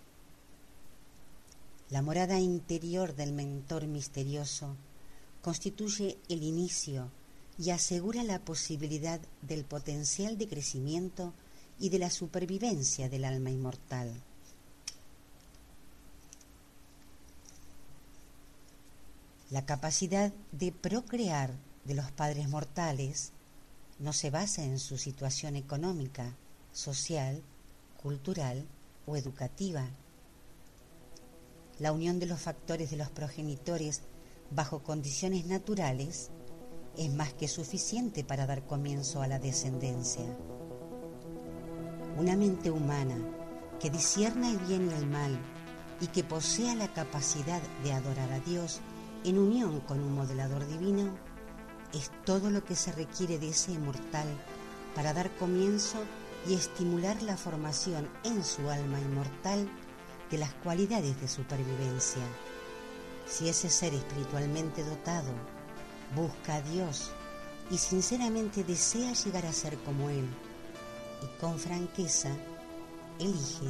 Speaker 1: La morada interior del mentor misterioso constituye el inicio y asegura la posibilidad del potencial de crecimiento y de la supervivencia del alma inmortal. La capacidad de procrear de los padres mortales no se basa en su situación económica, social, cultural o educativa la unión de los factores de los progenitores bajo condiciones naturales es más que suficiente para dar comienzo a la descendencia. Una mente humana que disierna el bien y el mal y que posea la capacidad de adorar a Dios en unión con un modelador divino es todo lo que se requiere de ese inmortal para dar comienzo y estimular la formación en su alma inmortal de las cualidades de supervivencia. Si ese ser espiritualmente dotado busca a Dios y sinceramente desea llegar a ser como Él, y con franqueza elige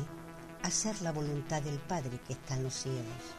Speaker 1: hacer la voluntad del Padre que está en los cielos.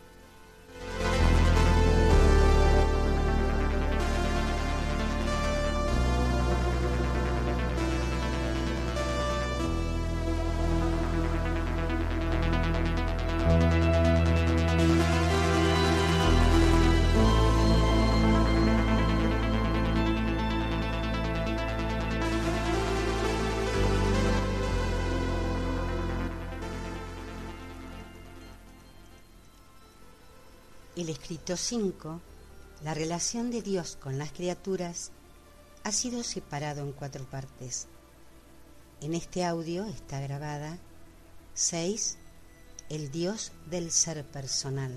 Speaker 1: El escrito 5, la relación de Dios con las criaturas, ha sido separado en cuatro partes. En este audio está grabada 6. El Dios del ser personal.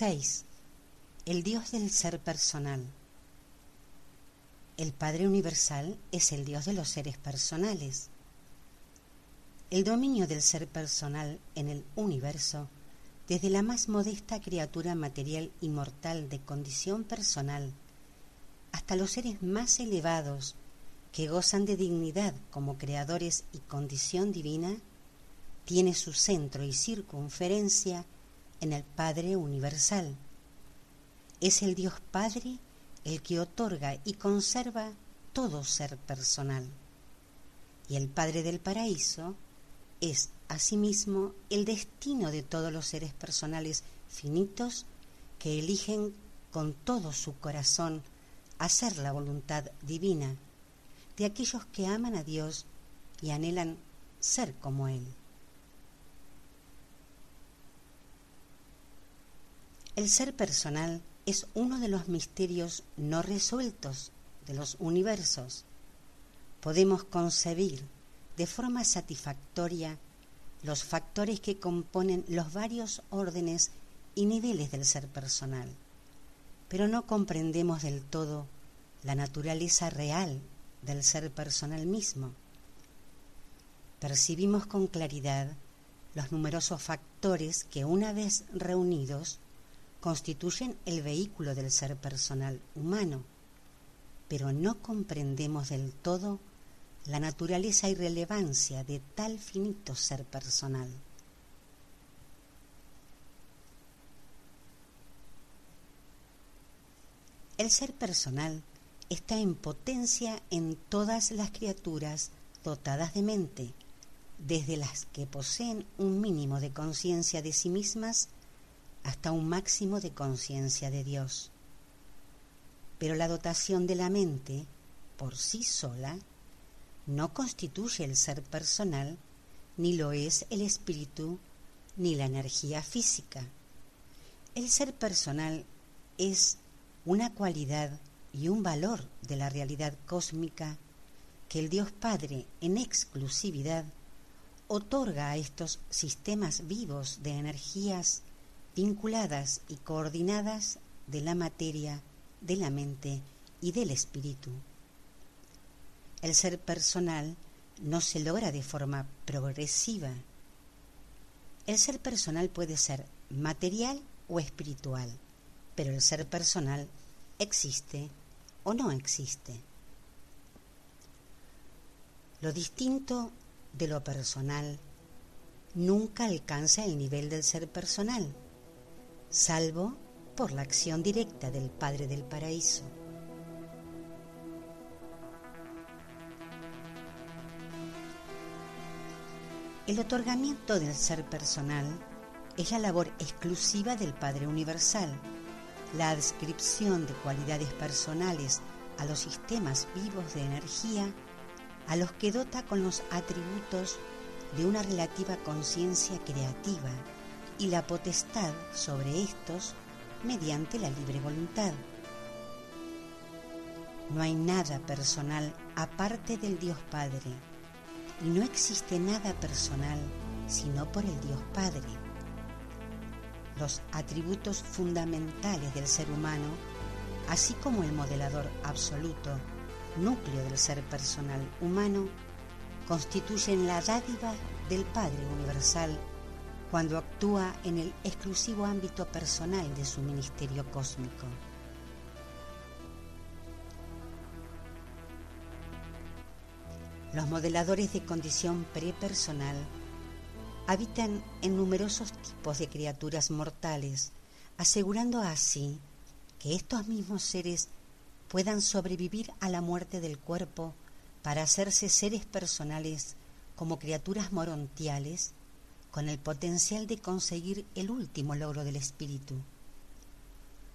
Speaker 1: 6. El Dios del ser personal. El Padre Universal es el Dios de los seres personales. El dominio del ser personal en el universo, desde la más modesta criatura material y mortal de condición personal, hasta los seres más elevados que gozan de dignidad como creadores y condición divina, tiene su centro y circunferencia en el Padre Universal. Es el Dios Padre el que otorga y conserva todo ser personal. Y el Padre del Paraíso es asimismo el destino de todos los seres personales finitos que eligen con todo su corazón hacer la voluntad divina de aquellos que aman a Dios y anhelan ser como Él. El ser personal es uno de los misterios no resueltos de los universos. Podemos concebir de forma satisfactoria los factores que componen los varios órdenes y niveles del ser personal, pero no comprendemos del todo la naturaleza real del ser personal mismo. Percibimos con claridad los numerosos factores que una vez reunidos constituyen el vehículo del ser personal humano, pero no comprendemos del todo la naturaleza y relevancia de tal finito ser personal. El ser personal está en potencia en todas las criaturas dotadas de mente, desde las que poseen un mínimo de conciencia de sí mismas hasta un máximo de conciencia de Dios. Pero la dotación de la mente, por sí sola, no constituye el ser personal, ni lo es el espíritu, ni la energía física. El ser personal es una cualidad y un valor de la realidad cósmica que el Dios Padre en exclusividad otorga a estos sistemas vivos de energías vinculadas y coordinadas de la materia, de la mente y del espíritu. El ser personal no se logra de forma progresiva. El ser personal puede ser material o espiritual, pero el ser personal existe o no existe. Lo distinto de lo personal nunca alcanza el nivel del ser personal salvo por la acción directa del Padre del Paraíso. El otorgamiento del ser personal es la labor exclusiva del Padre Universal. La adscripción de cualidades personales a los sistemas vivos de energía, a los que dota con los atributos de una relativa conciencia creativa y la potestad sobre estos mediante la libre voluntad. No hay nada personal aparte del Dios Padre y no existe nada personal sino por el Dios Padre. Los atributos fundamentales del ser humano, así como el modelador absoluto, núcleo del ser personal humano, constituyen la dádiva del Padre Universal cuando actúa en el exclusivo ámbito personal de su ministerio cósmico. Los modeladores de condición prepersonal habitan en numerosos tipos de criaturas mortales, asegurando así que estos mismos seres puedan sobrevivir a la muerte del cuerpo para hacerse seres personales como criaturas morontiales con el potencial de conseguir el último logro del espíritu.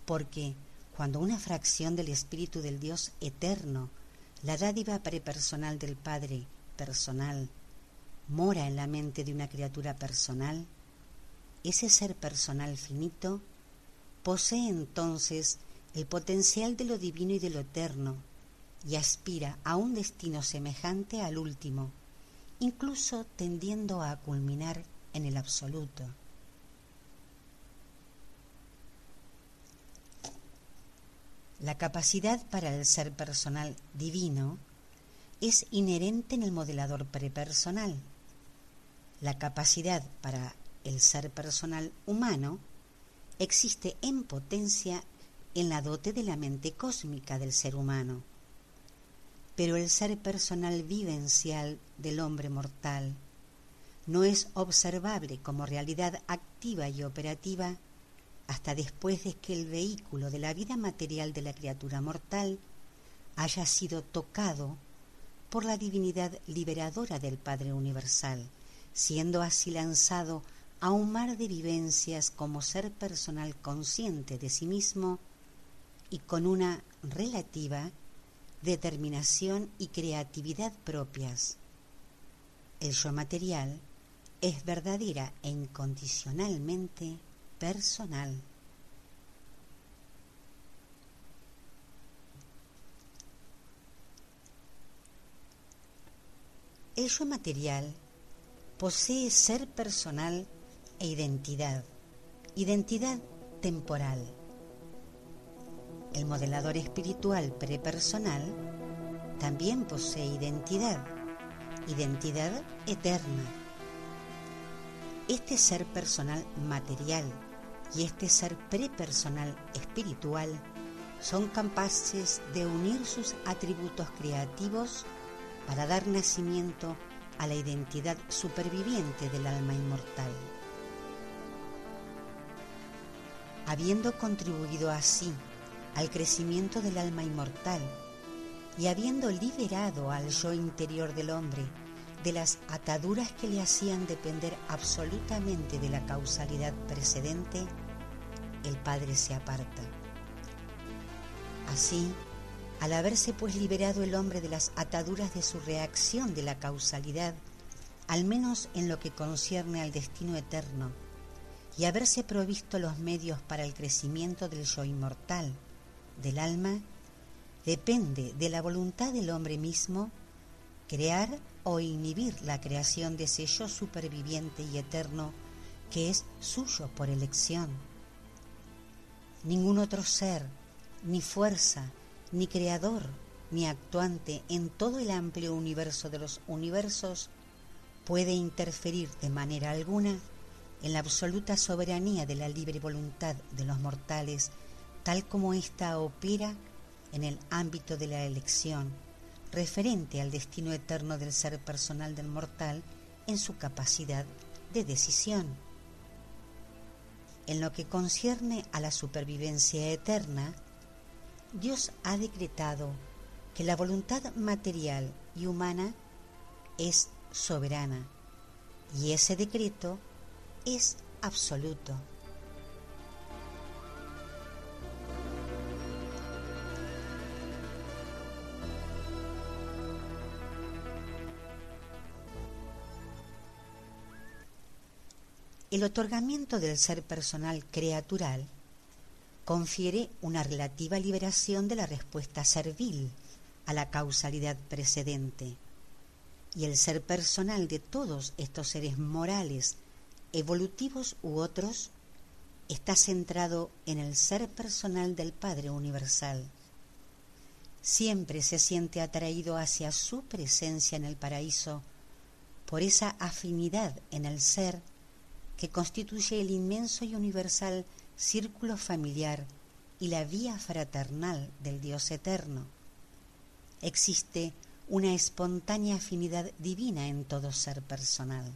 Speaker 1: Porque cuando una fracción del espíritu del Dios eterno, la dádiva prepersonal del Padre personal, mora en la mente de una criatura personal, ese ser personal finito posee entonces el potencial de lo divino y de lo eterno y aspira a un destino semejante al último, incluso tendiendo a culminar en el absoluto. La capacidad para el ser personal divino es inherente en el modelador prepersonal. La capacidad para el ser personal humano existe en potencia en la dote de la mente cósmica del ser humano. Pero el ser personal vivencial del hombre mortal no es observable como realidad activa y operativa hasta después de que el vehículo de la vida material de la criatura mortal haya sido tocado por la divinidad liberadora del Padre Universal, siendo así lanzado a un mar de vivencias como ser personal consciente de sí mismo y con una relativa determinación y creatividad propias. El yo material es verdadera e incondicionalmente personal. El material posee ser personal e identidad, identidad temporal. El modelador espiritual prepersonal también posee identidad, identidad eterna este ser personal material y este ser prepersonal espiritual son capaces de unir sus atributos creativos para dar nacimiento a la identidad superviviente del alma inmortal. Habiendo contribuido así al crecimiento del alma inmortal y habiendo liberado al yo interior del hombre de las ataduras que le hacían depender absolutamente de la causalidad precedente, el Padre se aparta. Así, al haberse pues liberado el hombre de las ataduras de su reacción de la causalidad, al menos en lo que concierne al destino eterno, y haberse provisto los medios para el crecimiento del yo inmortal, del alma, depende de la voluntad del hombre mismo crear o inhibir la creación de ese yo superviviente y eterno que es suyo por elección. Ningún otro ser, ni fuerza, ni creador, ni actuante en todo el amplio universo de los universos puede interferir de manera alguna en la absoluta soberanía de la libre voluntad de los mortales, tal como ésta opera en el ámbito de la elección referente al destino eterno del ser personal del mortal en su capacidad de decisión. En lo que concierne a la supervivencia eterna, Dios ha decretado que la voluntad material y humana es soberana y ese decreto es absoluto. El otorgamiento del ser personal creatural confiere una relativa liberación de la respuesta servil a la causalidad precedente, y el ser personal de todos estos seres morales, evolutivos u otros, está centrado en el ser personal del Padre Universal. Siempre se siente atraído hacia su presencia en el paraíso por esa afinidad en el ser que constituye el inmenso y universal círculo familiar y la vía fraternal del Dios eterno. Existe una espontánea afinidad divina en todo ser personal.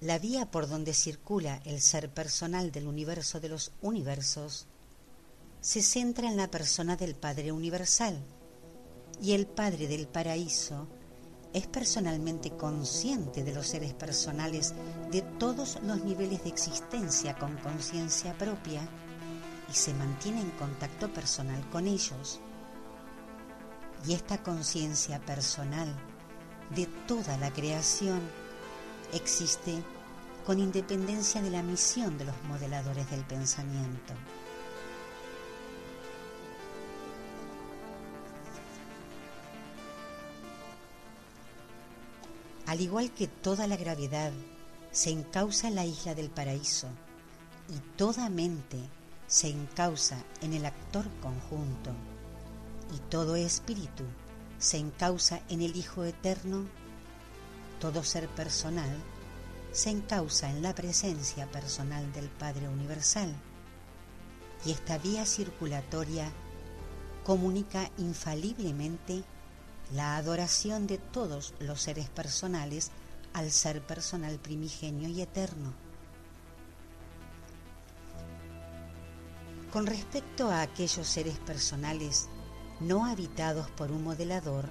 Speaker 1: la vía por donde circula el ser personal del universo de los universos se centra en la persona del Padre Universal y el Padre del Paraíso es personalmente consciente de los seres personales de todos los niveles de existencia con conciencia propia y se mantiene en contacto personal con ellos. Y esta conciencia personal de toda la creación existe con independencia de la misión de los modeladores del pensamiento. Al igual que toda la gravedad se encausa en la isla del paraíso y toda mente se encausa en el actor conjunto. Y todo espíritu se encausa en el Hijo Eterno, todo ser personal se encausa en la presencia personal del Padre Universal. Y esta vía circulatoria comunica infaliblemente la adoración de todos los seres personales al ser personal primigenio y eterno. Con respecto a aquellos seres personales no habitados por un modelador,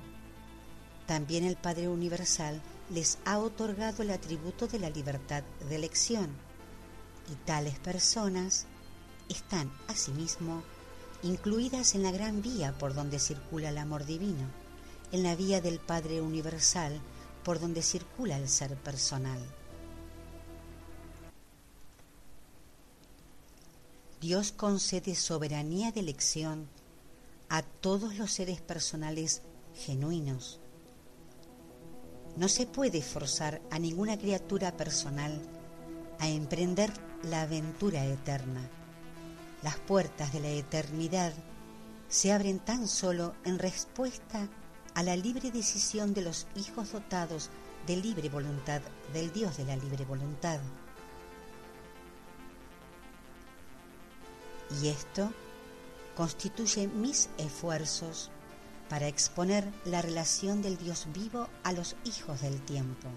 Speaker 1: también el Padre Universal les ha otorgado el atributo de la libertad de elección, y tales personas están asimismo incluidas en la gran vía por donde circula el amor divino en la vía del Padre Universal por donde circula el ser personal. Dios concede soberanía de elección a todos los seres personales genuinos. No se puede forzar a ninguna criatura personal a emprender la aventura eterna. Las puertas de la eternidad se abren tan solo en respuesta a la libre decisión de los hijos dotados de libre voluntad del Dios de la libre voluntad. Y esto constituye mis esfuerzos para exponer la relación del Dios vivo a los hijos del tiempo.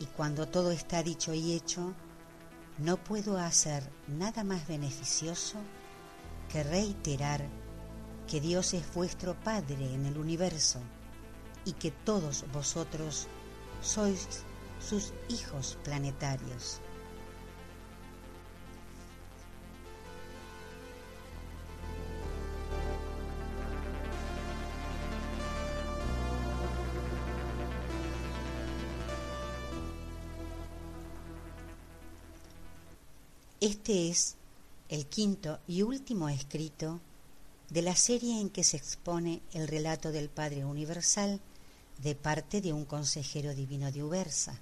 Speaker 1: Y cuando todo está dicho y hecho, no puedo hacer nada más beneficioso que reiterar que Dios es vuestro Padre en el universo y que todos vosotros sois sus hijos planetarios. Este es el quinto y último escrito de la serie en que se expone el relato del Padre Universal de parte de un consejero divino de Ubersa.